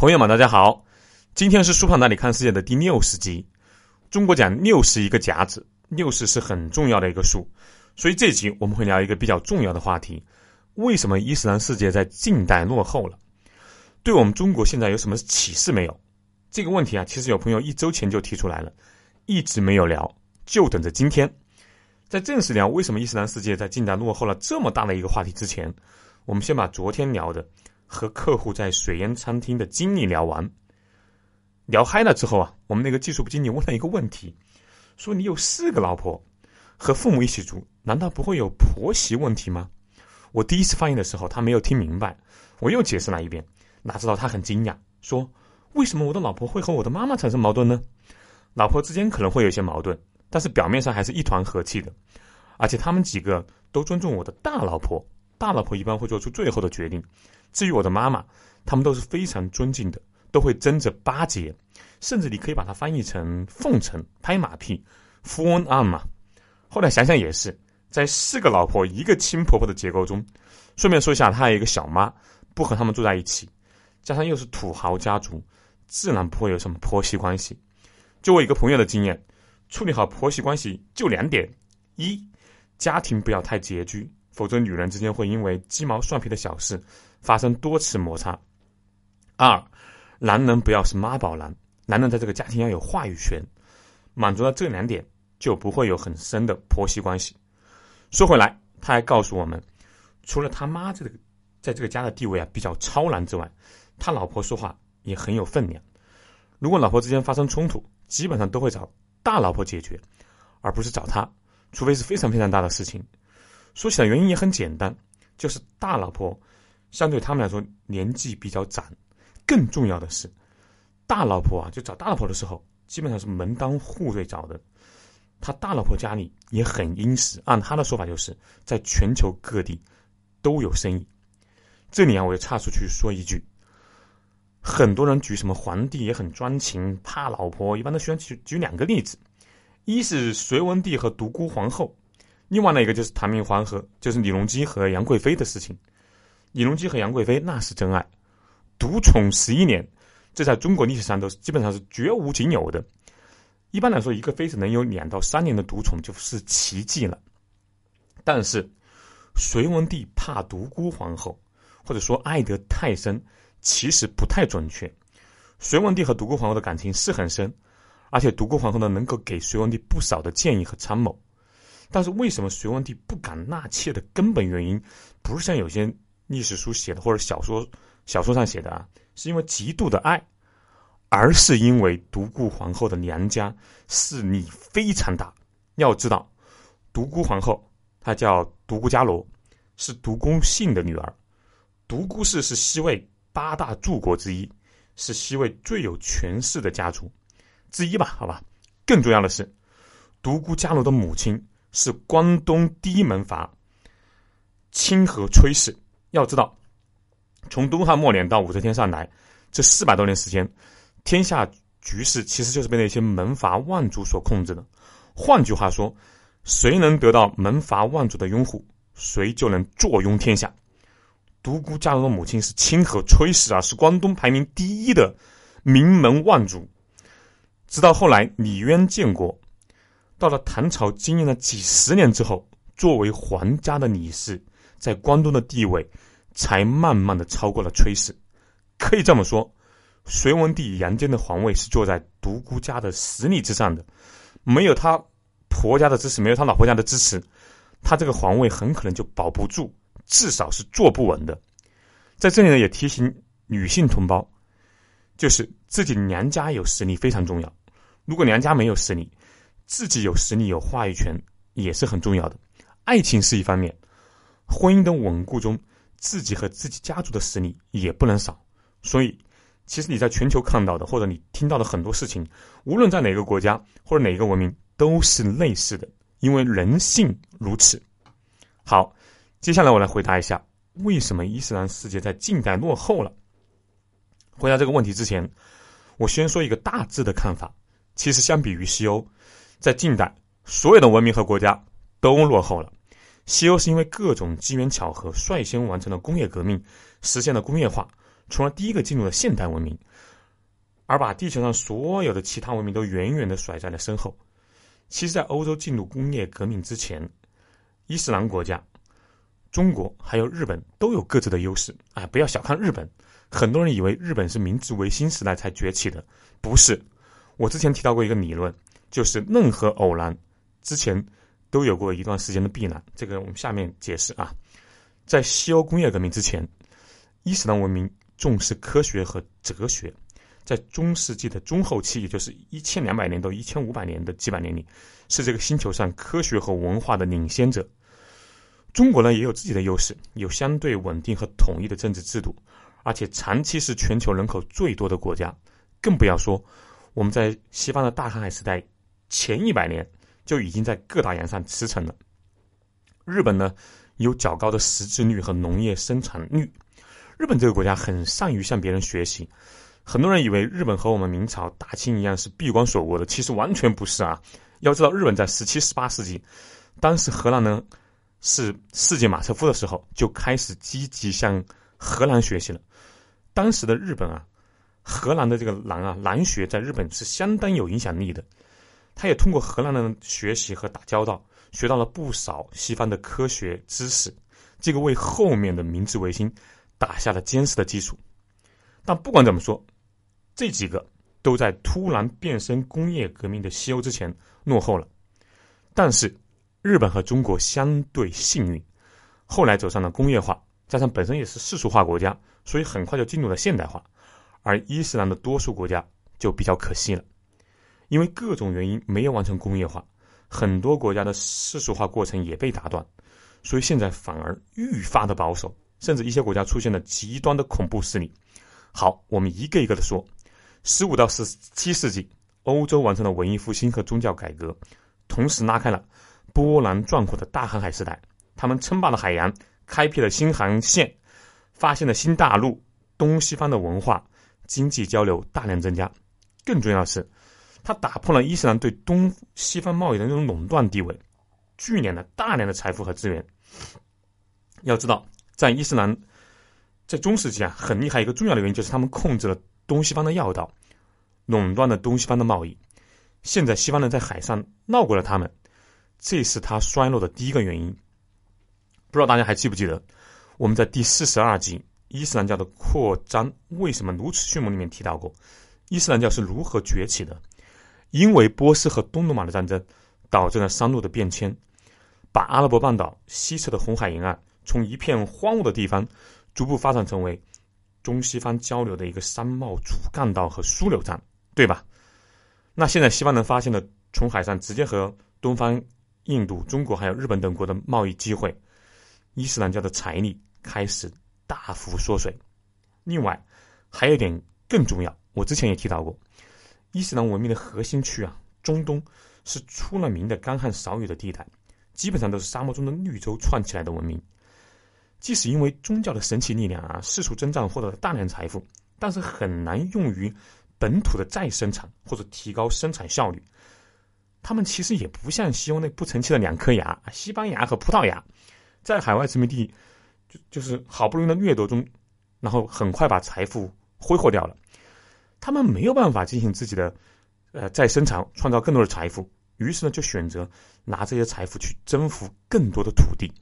朋友们，大家好，今天是《书胖那里看世界》的第六十集。中国讲六十一个甲子，六十是很重要的一个数，所以这集我们会聊一个比较重要的话题：为什么伊斯兰世界在近代落后了？对我们中国现在有什么启示没有？这个问题啊，其实有朋友一周前就提出来了，一直没有聊，就等着今天。在正式聊为什么伊斯兰世界在近代落后了这么大的一个话题之前，我们先把昨天聊的。和客户在水烟餐厅的经历聊完，聊嗨了之后啊，我们那个技术部经理问了一个问题，说：“你有四个老婆，和父母一起住，难道不会有婆媳问题吗？”我第一次发言的时候，他没有听明白，我又解释了一遍，哪知道他很惊讶，说：“为什么我的老婆会和我的妈妈产生矛盾呢？老婆之间可能会有些矛盾，但是表面上还是一团和气的，而且他们几个都尊重我的大老婆，大老婆一般会做出最后的决定。”至于我的妈妈，他们都是非常尊敬的，都会争着巴结，甚至你可以把它翻译成奉承、拍马屁、富翁案嘛。后来想想也是，在四个老婆一个亲婆婆的结构中，顺便说一下，他还有一个小妈，不和他们住在一起，加上又是土豪家族，自然不会有什么婆媳关系。就我一个朋友的经验，处理好婆媳关系就两点：一，家庭不要太拮据，否则女人之间会因为鸡毛蒜皮的小事。发生多次摩擦。二，男人不要是妈宝男，男人在这个家庭要有话语权。满足了这两点，就不会有很深的婆媳关系。说回来，他还告诉我们，除了他妈这个在这个家的地位啊比较超然之外，他老婆说话也很有分量。如果老婆之间发生冲突，基本上都会找大老婆解决，而不是找他，除非是非常非常大的事情。说起来原因也很简单，就是大老婆。相对他们来说，年纪比较长。更重要的是，大老婆啊，就找大老婆的时候，基本上是门当户对找的。他大老婆家里也很殷实，按他的说法，就是在全球各地都有生意。这里啊，我要插出去说一句：很多人举什么皇帝也很专情，怕老婆，一般都喜欢举举两个例子，一是隋文帝和独孤皇后，另外呢一个就是唐明皇和就是李隆基和杨贵妃的事情。李隆基和杨贵妃那是真爱，独宠十一年，这在中国历史上都是基本上是绝无仅有的。一般来说，一个妃子能有两到三年的独宠就是奇迹了。但是，隋文帝怕独孤皇后，或者说爱得太深，其实不太准确。隋文帝和独孤皇后的感情是很深，而且独孤皇后呢能够给隋文帝不少的建议和参谋。但是，为什么隋文帝不敢纳妾的根本原因，不是像有些。历史书写的或者小说小说上写的啊，是因为极度的爱，而是因为独孤皇后的娘家势力非常大。要知道，独孤皇后她叫独孤伽罗，是独孤信的女儿。独孤氏是西魏八大柱国之一，是西魏最有权势的家族之一吧？好吧。更重要的是，独孤伽罗的母亲是关东第一门阀清河崔氏。要知道，从东汉末年到武则天上来，这四百多年时间，天下局势其实就是被那些门阀望族所控制的。换句话说，谁能得到门阀望族的拥护，谁就能坐拥天下。独孤伽罗的母亲是清河崔氏啊，是关东排名第一的名门望族。直到后来李渊建国，到了唐朝经营了几十年之后，作为皇家的李氏。在关东的地位，才慢慢的超过了崔氏。可以这么说，隋文帝杨坚的皇位是坐在独孤家的实力之上的。没有他婆家的支持，没有他老婆家的支持，他这个皇位很可能就保不住，至少是坐不稳的。在这里呢，也提醒女性同胞，就是自己娘家有实力非常重要。如果娘家没有实力，自己有实力有话语权也是很重要的。爱情是一方面。婚姻的稳固中，自己和自己家族的实力也不能少。所以，其实你在全球看到的，或者你听到的很多事情，无论在哪个国家或者哪个文明，都是类似的，因为人性如此。好，接下来我来回答一下，为什么伊斯兰世界在近代落后了？回答这个问题之前，我先说一个大致的看法。其实，相比于西欧，在近代，所有的文明和国家都落后了。西欧是因为各种机缘巧合率先完成了工业革命，实现了工业化，从而第一个进入了现代文明，而把地球上所有的其他文明都远远的甩在了身后。其实，在欧洲进入工业革命之前，伊斯兰国家、中国还有日本都有各自的优势。哎，不要小看日本，很多人以为日本是明治维新时代才崛起的，不是。我之前提到过一个理论，就是任何偶然之前都有过一段时间的必然。这个我们下面解释啊。在西欧工业革命之前，伊斯兰文明重视科学和哲学。在中世纪的中后期，也就是一千两百年到一千五百年的几百年里，是这个星球上科学和文化的领先者。中国呢也有自己的优势，有相对稳定和统一的政治制度，而且长期是全球人口最多的国家。更不要说我们在西方的大航海时代前一百年就已经在各大洋上驰骋了。日本呢有较高的识字率和农业生产率，日本这个国家很善于向别人学习。很多人以为日本和我们明朝、大清一样是闭关锁国的，其实完全不是啊！要知道，日本在十七、十八世纪，当时荷兰呢是世界马车夫的时候，就开始积极向荷兰学习了。当时的日本啊，荷兰的这个兰啊，兰学在日本是相当有影响力的。他也通过荷兰人学习和打交道，学到了不少西方的科学知识，这个为后面的明治维新打下了坚实的基础。但不管怎么说，这几个都在突然变身工业革命的西欧之前落后了，但是日本和中国相对幸运，后来走上了工业化，加上本身也是世俗化国家，所以很快就进入了现代化。而伊斯兰的多数国家就比较可惜了，因为各种原因没有完成工业化，很多国家的世俗化过程也被打断，所以现在反而愈发的保守，甚至一些国家出现了极端的恐怖势力。好，我们一个一个的说。十五到十七世纪，欧洲完成了文艺复兴和宗教改革，同时拉开了波澜壮阔的大航海时代。他们称霸了海洋，开辟了新航线，发现了新大陆，东西方的文化、经济交流大量增加。更重要的是，他打破了伊斯兰对东西方贸易的那种垄断地位，聚敛了大量的财富和资源。要知道，在伊斯兰，在中世纪啊，很厉害一个重要的原因就是他们控制了。东西方的要道，垄断了东西方的贸易。现在西方人在海上闹过了他们，这是他衰落的第一个原因。不知道大家还记不记得，我们在第四十二集《伊斯兰教的扩张为什么如此迅猛》里面提到过，伊斯兰教是如何崛起的？因为波斯和东罗马的战争导致了商路的变迁，把阿拉伯半岛西侧的红海沿岸从一片荒芜的地方，逐步发展成为。中西方交流的一个商贸主干道和枢纽站，对吧？那现在西方人发现了从海上直接和东方、印度、中国还有日本等国的贸易机会，伊斯兰教的财力开始大幅缩水。另外，还有一点更重要，我之前也提到过，伊斯兰文明的核心区啊，中东是出了名的干旱少雨的地带，基本上都是沙漠中的绿洲串起来的文明。即使因为宗教的神奇力量啊，四处征战获得了大量财富，但是很难用于本土的再生产或者提高生产效率。他们其实也不像西欧那不成器的两颗牙，西班牙和葡萄牙，在海外殖民地就就是好不容易的掠夺中，然后很快把财富挥霍掉了。他们没有办法进行自己的呃再生产，创造更多的财富，于是呢就选择拿这些财富去征服更多的土地，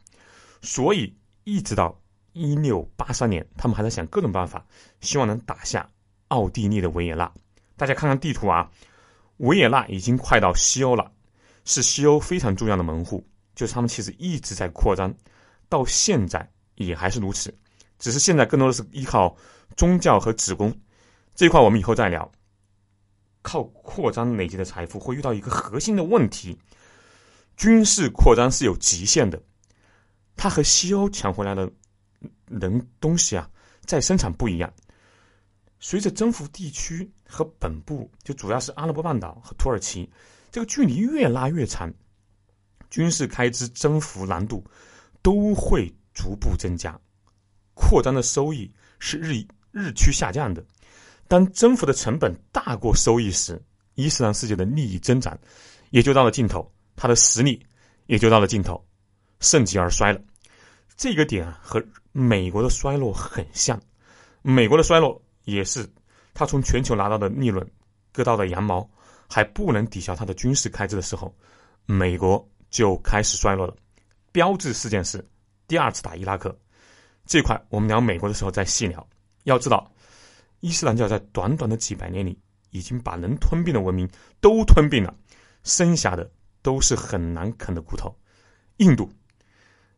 所以。一直到一六八三年，他们还在想各种办法，希望能打下奥地利的维也纳。大家看看地图啊，维也纳已经快到西欧了，是西欧非常重要的门户。就是他们其实一直在扩张，到现在也还是如此，只是现在更多的是依靠宗教和子宫这一块，我们以后再聊。靠扩张累积的财富会遇到一个核心的问题：军事扩张是有极限的。它和西欧抢回来的人东西啊，在生产不一样。随着征服地区和本部，就主要是阿拉伯半岛和土耳其，这个距离越拉越长，军事开支、征服难度都会逐步增加，扩张的收益是日日趋下降的。当征服的成本大过收益时，伊斯兰世界的利益增长也就到了尽头，它的实力也就到了尽头。盛极而衰了，这个点啊和美国的衰落很像。美国的衰落也是他从全球拿到的利润割到的羊毛还不能抵消他的军事开支的时候，美国就开始衰落了。标志事件是第二次打伊拉克，这块我们聊美国的时候再细聊。要知道，伊斯兰教在短短的几百年里，已经把能吞并的文明都吞并了，剩下的都是很难啃的骨头。印度，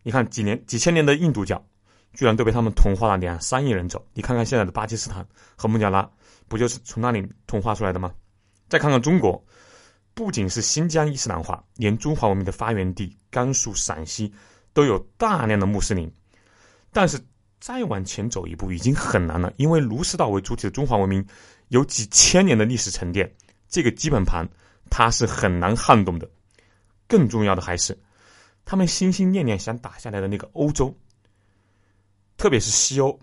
你看几年几千年的印度教，居然都被他们同化了两三亿人走。你看看现在的巴基斯坦和孟加拉，不就是从那里同化出来的吗？再看看中国，不仅是新疆伊斯兰化，连中华文明的发源地甘肃、陕西都有大量的穆斯林，但是。再往前走一步已经很难了，因为儒释道为主体的中华文明有几千年的历史沉淀，这个基本盘它是很难撼动的。更重要的还是，他们心心念念想打下来的那个欧洲，特别是西欧，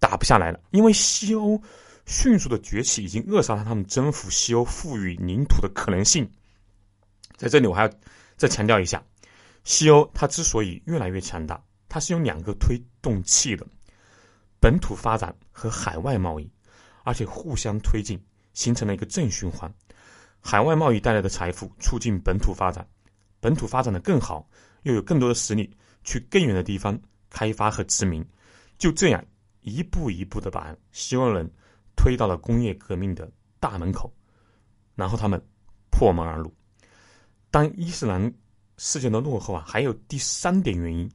打不下来了，因为西欧迅速的崛起已经扼杀了他们征服西欧富裕领土的可能性。在这里，我还要再强调一下，西欧它之所以越来越强大，它是有两个推动器的。本土发展和海外贸易，而且互相推进，形成了一个正循环。海外贸易带来的财富促进本土发展，本土发展的更好，又有更多的实力去更远的地方开发和殖民。就这样一步一步的把西欧人推到了工业革命的大门口，然后他们破门而入。当伊斯兰世界的落后啊，还有第三点原因。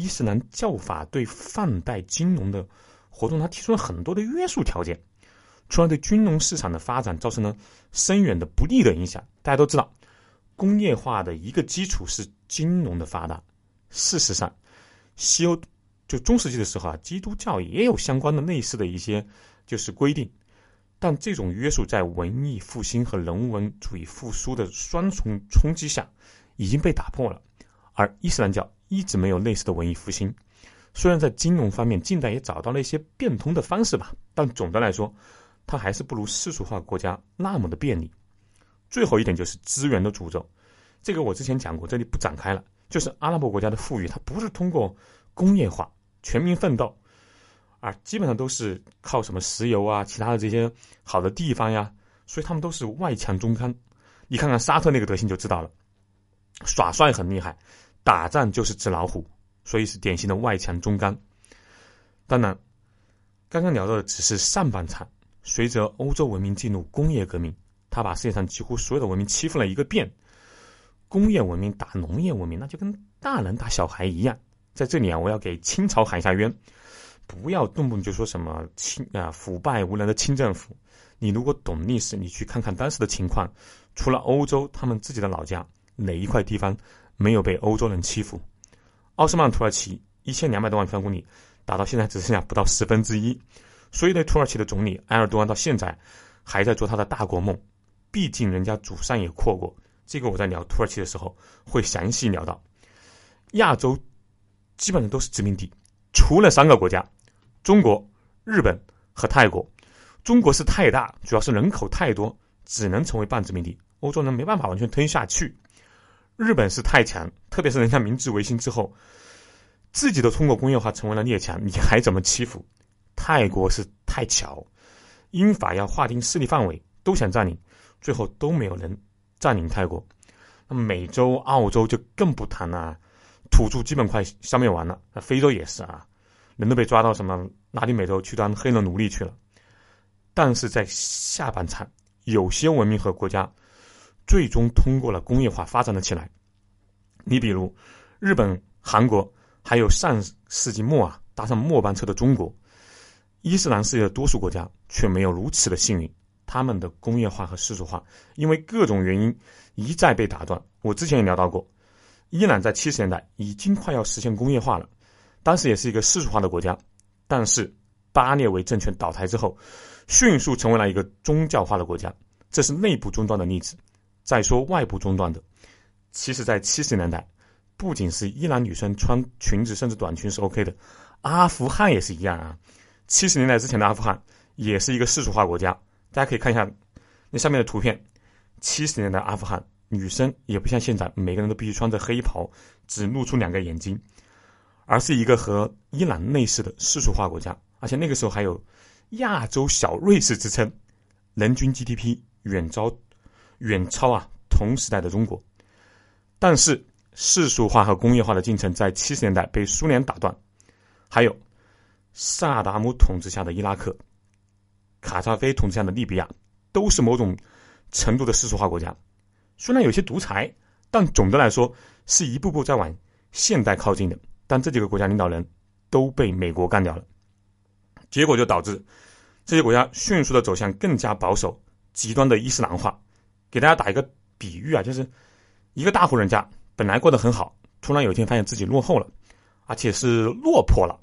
伊斯兰教法对贩贷金融的活动，它提出了很多的约束条件，从而对金融市场的发展造成了深远的不利的影响。大家都知道，工业化的一个基础是金融的发达。事实上，西欧就中世纪的时候啊，基督教也有相关的类似的一些就是规定，但这种约束在文艺复兴和人文主义复苏的双重冲击下已经被打破了，而伊斯兰教。一直没有类似的文艺复兴，虽然在金融方面近代也找到了一些变通的方式吧，但总的来说，它还是不如世俗化国家那么的便利。最后一点就是资源的诅咒，这个我之前讲过，这里不展开了。就是阿拉伯国家的富裕，它不是通过工业化、全民奋斗，而基本上都是靠什么石油啊、其他的这些好的地方呀，所以他们都是外强中干。你看看沙特那个德行就知道了，耍帅很厉害。打仗就是纸老虎，所以是典型的外强中干。当然，刚刚聊到的只是上半场。随着欧洲文明进入工业革命，他把世界上几乎所有的文明欺负了一个遍。工业文明打农业文明，那就跟大人打小孩一样。在这里啊，我要给清朝喊下冤，不要动不动就说什么清啊腐败无能的清政府。你如果懂历史，你去看看当时的情况，除了欧洲，他们自己的老家哪一块地方？没有被欧洲人欺负。奥斯曼土耳其一千两百多万平方公里，打到现在只剩下不到十分之一。所以，对土耳其的总理埃尔多安到现在还在做他的大国梦。毕竟，人家祖上也扩过。这个我在聊土耳其的时候会详细聊到。亚洲基本上都是殖民地，除了三个国家：中国、日本和泰国。中国是太大，主要是人口太多，只能成为半殖民地。欧洲人没办法完全吞下去。日本是太强，特别是人家明治维新之后，自己都通过工业化成为了列强，你还怎么欺负？泰国是太巧，英法要划定势力范围，都想占领，最后都没有人占领泰国。那美洲、澳洲就更不谈了，土著基本快消灭完了。那非洲也是啊，人都被抓到什么拉丁美洲去当黑人奴隶去了。但是在下半场，有些文明和国家。最终通过了工业化发展了起来。你比如日本、韩国，还有上世纪末啊搭上末班车的中国，伊斯兰世界的多数国家却没有如此的幸运。他们的工业化和世俗化因为各种原因一再被打断。我之前也聊到过，伊朗在七十年代已经快要实现工业化了，当时也是一个世俗化的国家，但是巴列维政权倒台之后，迅速成为了一个宗教化的国家。这是内部中断的例子。再说外部中断的，其实，在七十年代，不仅是伊朗女生穿裙子甚至短裙是 OK 的，阿富汗也是一样啊。七十年代之前的阿富汗也是一个世俗化国家，大家可以看一下那上面的图片。七十年代阿富汗女生也不像现在，每个人都必须穿着黑袍，只露出两个眼睛，而是一个和伊朗类似的世俗化国家，而且那个时候还有亚洲小瑞士之称，人均 GDP 远超远超啊同时代的中国。但是世俗化和工业化的进程在七十年代被苏联打断，还有萨达姆统治下的伊拉克、卡扎菲统治下的利比亚，都是某种程度的世俗化国家。虽然有些独裁，但总的来说是一步步在往现代靠近的。但这几个国家领导人都被美国干掉了，结果就导致这些国家迅速的走向更加保守、极端的伊斯兰化。给大家打一个比喻啊，就是一个大户人家本来过得很好，突然有一天发现自己落后了，而且是落魄了。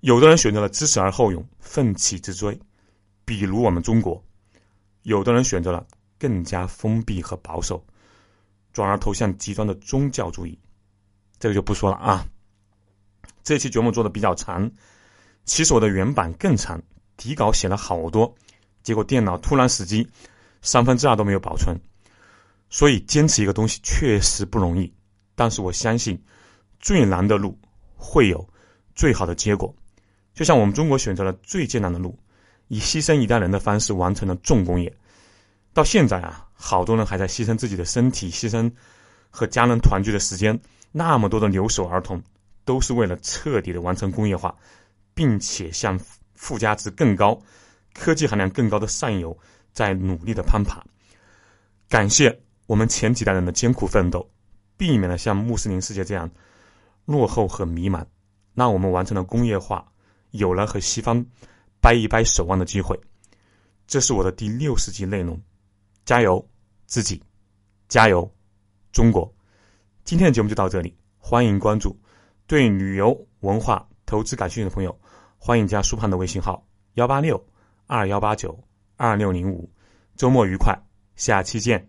有的人选择了知耻而后勇，奋起直追，比如我们中国；有的人选择了更加封闭和保守。转而投向极端的宗教主义，这个就不说了啊。这期节目做的比较长，其实我的原版更长，底稿写了好多，结果电脑突然死机，三分之二都没有保存。所以坚持一个东西确实不容易，但是我相信，最难的路会有最好的结果。就像我们中国选择了最艰难的路，以牺牲一代人的方式完成了重工业，到现在啊。好多人还在牺牲自己的身体，牺牲和家人团聚的时间。那么多的留守儿童，都是为了彻底的完成工业化，并且向附加值更高、科技含量更高的上游在努力的攀爬。感谢我们前几代人的艰苦奋斗，避免了像穆斯林世界这样落后和迷茫，让我们完成了工业化，有了和西方掰一掰手腕的机会。这是我的第六十集内容。加油，自己！加油，中国！今天的节目就到这里，欢迎关注。对旅游、文化、投资感兴趣的朋友，欢迎加苏胖的微信号：幺八六二幺八九二六零五。周末愉快，下期见。